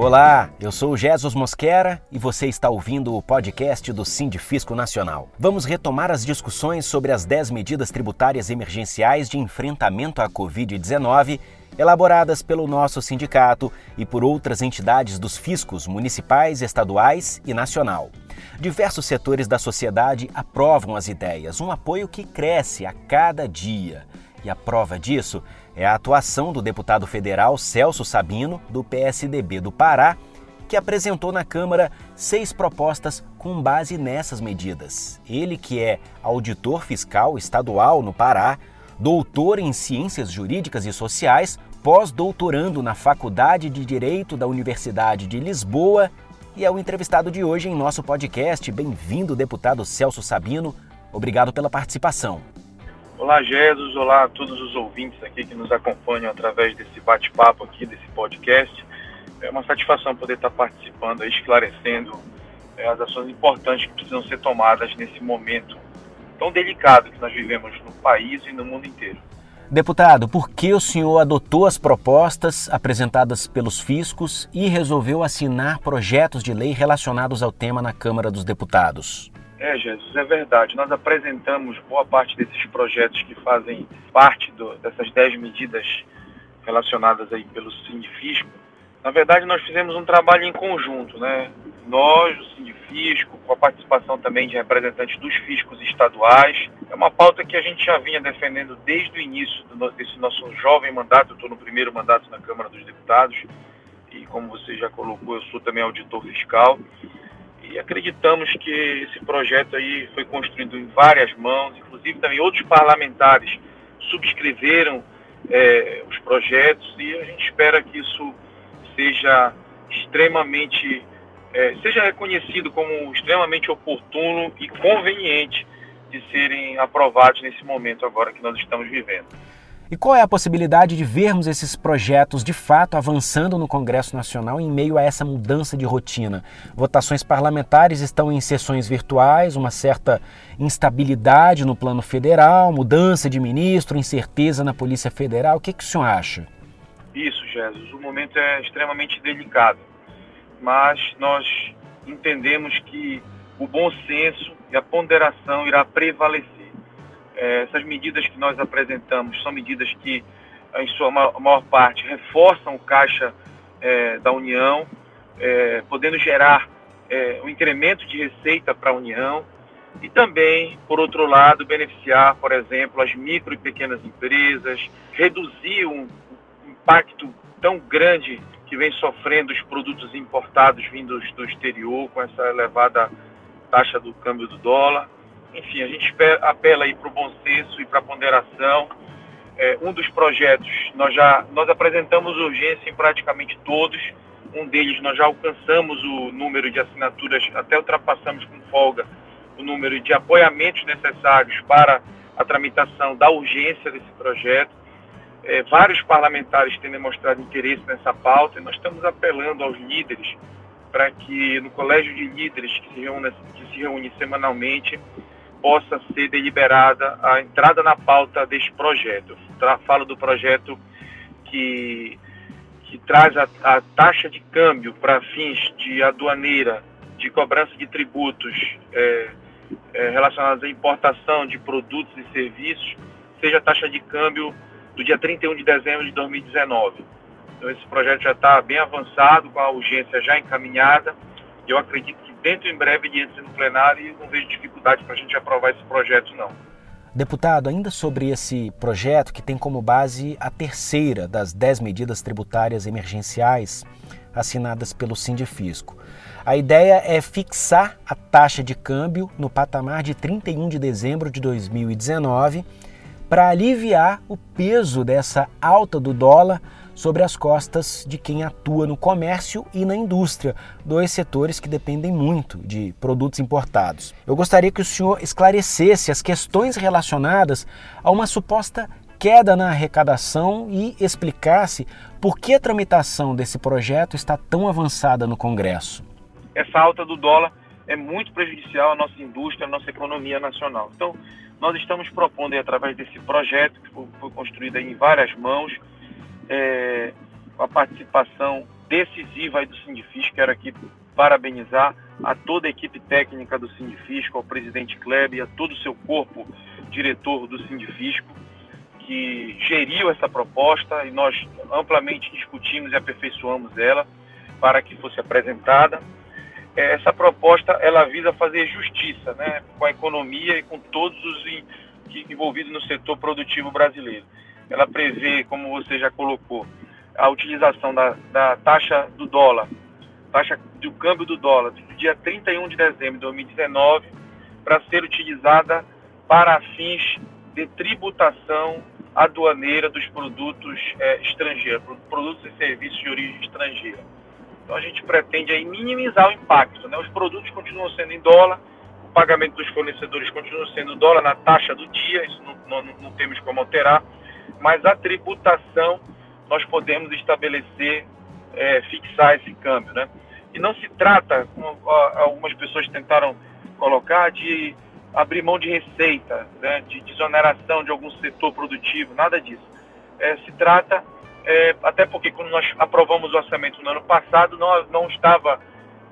Olá, eu sou Jesus Mosquera e você está ouvindo o podcast do Sindifisco Nacional. Vamos retomar as discussões sobre as 10 medidas tributárias emergenciais de enfrentamento à Covid-19 elaboradas pelo nosso sindicato e por outras entidades dos fiscos municipais, estaduais e nacional. Diversos setores da sociedade aprovam as ideias, um apoio que cresce a cada dia. E a prova disso é a atuação do deputado federal Celso Sabino, do PSDB do Pará, que apresentou na Câmara seis propostas com base nessas medidas. Ele, que é auditor fiscal estadual no Pará, doutor em Ciências Jurídicas e Sociais, pós-doutorando na Faculdade de Direito da Universidade de Lisboa e é o entrevistado de hoje em nosso podcast. Bem-vindo, deputado Celso Sabino. Obrigado pela participação. Olá, Jesus. Olá a todos os ouvintes aqui que nos acompanham através desse bate-papo aqui, desse podcast. É uma satisfação poder estar participando, esclarecendo é, as ações importantes que precisam ser tomadas nesse momento tão delicado que nós vivemos no país e no mundo inteiro. Deputado, por que o senhor adotou as propostas apresentadas pelos fiscos e resolveu assinar projetos de lei relacionados ao tema na Câmara dos Deputados? É, Jesus, é verdade. Nós apresentamos boa parte desses projetos que fazem parte do, dessas 10 medidas relacionadas aí pelo Sindifisco. Na verdade, nós fizemos um trabalho em conjunto, né? Nós, o Sindifisco, com a participação também de representantes dos fiscos estaduais. É uma pauta que a gente já vinha defendendo desde o início do, desse nosso jovem mandato. Eu estou no primeiro mandato na Câmara dos Deputados e, como você já colocou, eu sou também auditor fiscal acreditamos que esse projeto aí foi construído em várias mãos, inclusive também outros parlamentares subscreveram é, os projetos e a gente espera que isso seja extremamente é, seja reconhecido como extremamente oportuno e conveniente de serem aprovados nesse momento agora que nós estamos vivendo. E qual é a possibilidade de vermos esses projetos de fato avançando no Congresso Nacional em meio a essa mudança de rotina? Votações parlamentares estão em sessões virtuais, uma certa instabilidade no plano federal, mudança de ministro, incerteza na Polícia Federal. O que, que o senhor acha? Isso, Jesus. O momento é extremamente delicado, mas nós entendemos que o bom senso e a ponderação irá prevalecer essas medidas que nós apresentamos são medidas que, em sua maior parte, reforçam o caixa é, da União, é, podendo gerar é, um incremento de receita para a União e também, por outro lado, beneficiar, por exemplo, as micro e pequenas empresas, reduzir um impacto tão grande que vem sofrendo os produtos importados vindos do exterior com essa elevada taxa do câmbio do dólar enfim, a gente apela aí para o bom senso e para a ponderação. É, um dos projetos, nós já nós apresentamos urgência em praticamente todos. Um deles nós já alcançamos o número de assinaturas, até ultrapassamos com folga o número de apoiamentos necessários para a tramitação da urgência desse projeto. É, vários parlamentares têm demonstrado interesse nessa pauta e nós estamos apelando aos líderes para que no colégio de líderes que se reúne, que se reúne semanalmente possa ser deliberada a entrada na pauta deste projeto. Falo do projeto que, que traz a, a taxa de câmbio para fins de aduaneira, de cobrança de tributos é, é, relacionados à importação de produtos e serviços, seja a taxa de câmbio do dia 31 de dezembro de 2019. Então, esse projeto já está bem avançado, com a urgência já encaminhada. Eu acredito dentro em breve de entre no plenário e não vejo dificuldade para a gente aprovar esse projeto, não. Deputado, ainda sobre esse projeto que tem como base a terceira das dez medidas tributárias emergenciais assinadas pelo Sindifisco. A ideia é fixar a taxa de câmbio no patamar de 31 de dezembro de 2019 para aliviar o peso dessa alta do dólar sobre as costas de quem atua no comércio e na indústria, dois setores que dependem muito de produtos importados. Eu gostaria que o senhor esclarecesse as questões relacionadas a uma suposta queda na arrecadação e explicasse por que a tramitação desse projeto está tão avançada no Congresso. Essa alta do dólar é muito prejudicial à nossa indústria, à nossa economia nacional. Então, nós estamos propondo, através desse projeto, que foi construído em várias mãos, é, a participação decisiva aí do Sindifisco. Quero aqui parabenizar a toda a equipe técnica do Sindifisco, ao presidente Kleber e a todo o seu corpo diretor do Sindifisco, que geriu essa proposta e nós amplamente discutimos e aperfeiçoamos ela para que fosse apresentada. É, essa proposta ela visa fazer justiça né, com a economia e com todos os envolvidos no setor produtivo brasileiro. Ela prevê, como você já colocou, a utilização da, da taxa do dólar, taxa do câmbio do dólar, do dia 31 de dezembro de 2019, para ser utilizada para fins de tributação aduaneira dos produtos é, estrangeiros, produtos e serviços de origem estrangeira. Então a gente pretende aí minimizar o impacto. Né? Os produtos continuam sendo em dólar, o pagamento dos fornecedores continua sendo dólar na taxa do dia, isso não, não, não temos como alterar, mas a tributação nós podemos estabelecer, é, fixar esse câmbio. Né? E não se trata, como algumas pessoas tentaram colocar, de abrir mão de receita, né, de desoneração de algum setor produtivo, nada disso. É, se trata, é, até porque quando nós aprovamos o orçamento no ano passado, não, não estava,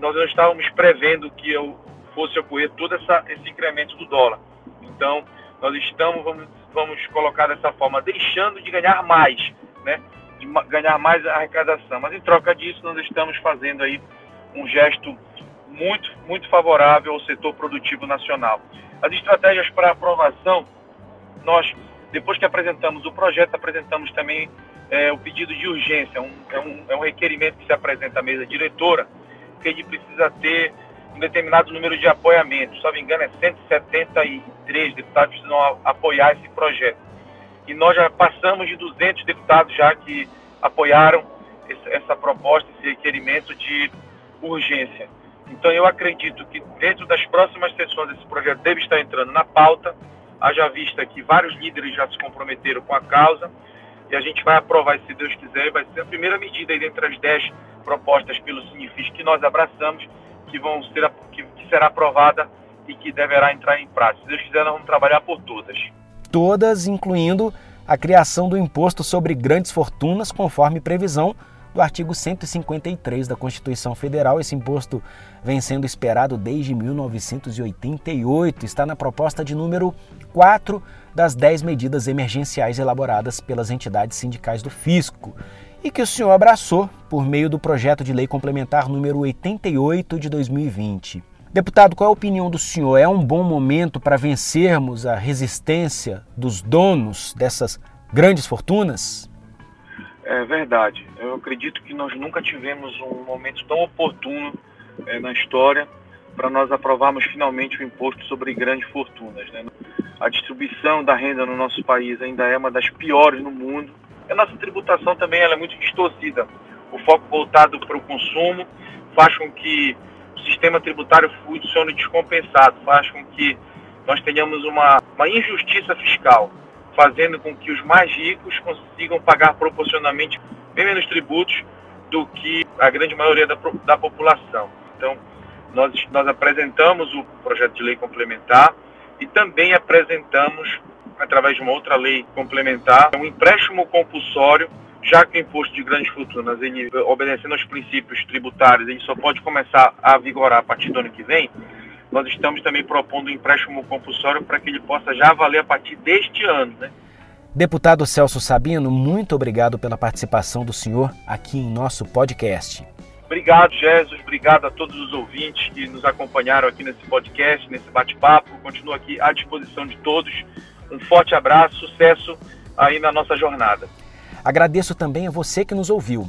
nós não estávamos prevendo que eu fosse ocorrer todo essa, esse incremento do dólar. Então, nós estamos, vamos, vamos colocar dessa forma, deixando de ganhar mais, né, de ganhar mais arrecadação. Mas em troca disso, nós estamos fazendo aí um gesto muito, muito favorável ao setor produtivo nacional. As estratégias para aprovação, nós, depois que apresentamos o projeto, apresentamos também é, o pedido de urgência, um, é, um, é um requerimento que se apresenta à mesa diretora, que ele precisa ter um determinado número de apoiamentos. Se não me engano, é 173 deputados precisam apoiar esse projeto. E nós já passamos de 200 deputados já que apoiaram essa proposta, esse requerimento de urgência. Então eu acredito que dentro das próximas sessões esse projeto deve estar entrando na pauta, haja vista que vários líderes já se comprometeram com a causa e a gente vai aprovar, se Deus quiser, vai ser a primeira medida aí dentre as dez propostas pelo Sinifis que nós abraçamos, que, vão ser, que será aprovada e que deverá entrar em prática. Se Deus quiser, nós vamos trabalhar por todas. Todas, incluindo a criação do imposto sobre grandes fortunas, conforme previsão do artigo 153 da Constituição Federal. Esse imposto vem sendo esperado desde 1988. Está na proposta de número 4 das 10 medidas emergenciais elaboradas pelas entidades sindicais do fisco e que o senhor abraçou por meio do projeto de lei complementar número 88 de 2020. Deputado, qual é a opinião do senhor? É um bom momento para vencermos a resistência dos donos dessas grandes fortunas? É verdade. Eu acredito que nós nunca tivemos um momento tão oportuno é, na história para nós aprovarmos finalmente o imposto sobre grandes fortunas. Né? A distribuição da renda no nosso país ainda é uma das piores no mundo. A nossa tributação também é muito distorcida. O foco voltado para o consumo faz com que o sistema tributário funcione descompensado, faz com que nós tenhamos uma, uma injustiça fiscal fazendo com que os mais ricos consigam pagar proporcionalmente bem menos tributos do que a grande maioria da, da população. Então, nós, nós apresentamos o projeto de lei complementar e também apresentamos, através de uma outra lei complementar, um empréstimo compulsório, já que o imposto de grandes fortunas, ele, obedecendo aos princípios tributários, ele só pode começar a vigorar a partir do ano que vem, nós estamos também propondo um empréstimo compulsório para que ele possa já valer a partir deste ano. Né? Deputado Celso Sabino, muito obrigado pela participação do senhor aqui em nosso podcast. Obrigado, Jesus. Obrigado a todos os ouvintes que nos acompanharam aqui nesse podcast, nesse bate-papo. Continuo aqui à disposição de todos. Um forte abraço, sucesso aí na nossa jornada. Agradeço também a você que nos ouviu.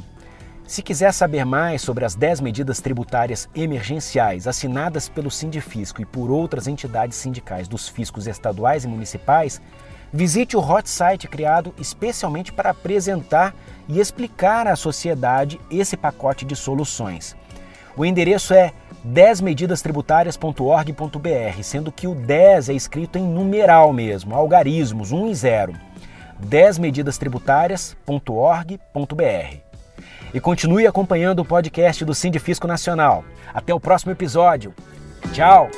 Se quiser saber mais sobre as 10 medidas tributárias emergenciais assinadas pelo Sindifisco e por outras entidades sindicais dos fiscos estaduais e municipais, visite o hot site criado especialmente para apresentar e explicar à sociedade esse pacote de soluções. O endereço é 10medidastributarias.org.br, sendo que o 10 é escrito em numeral mesmo, algarismos 1 e 0. 10medidastributarias.org.br. E continue acompanhando o podcast do Sindifisco Nacional. Até o próximo episódio. Tchau!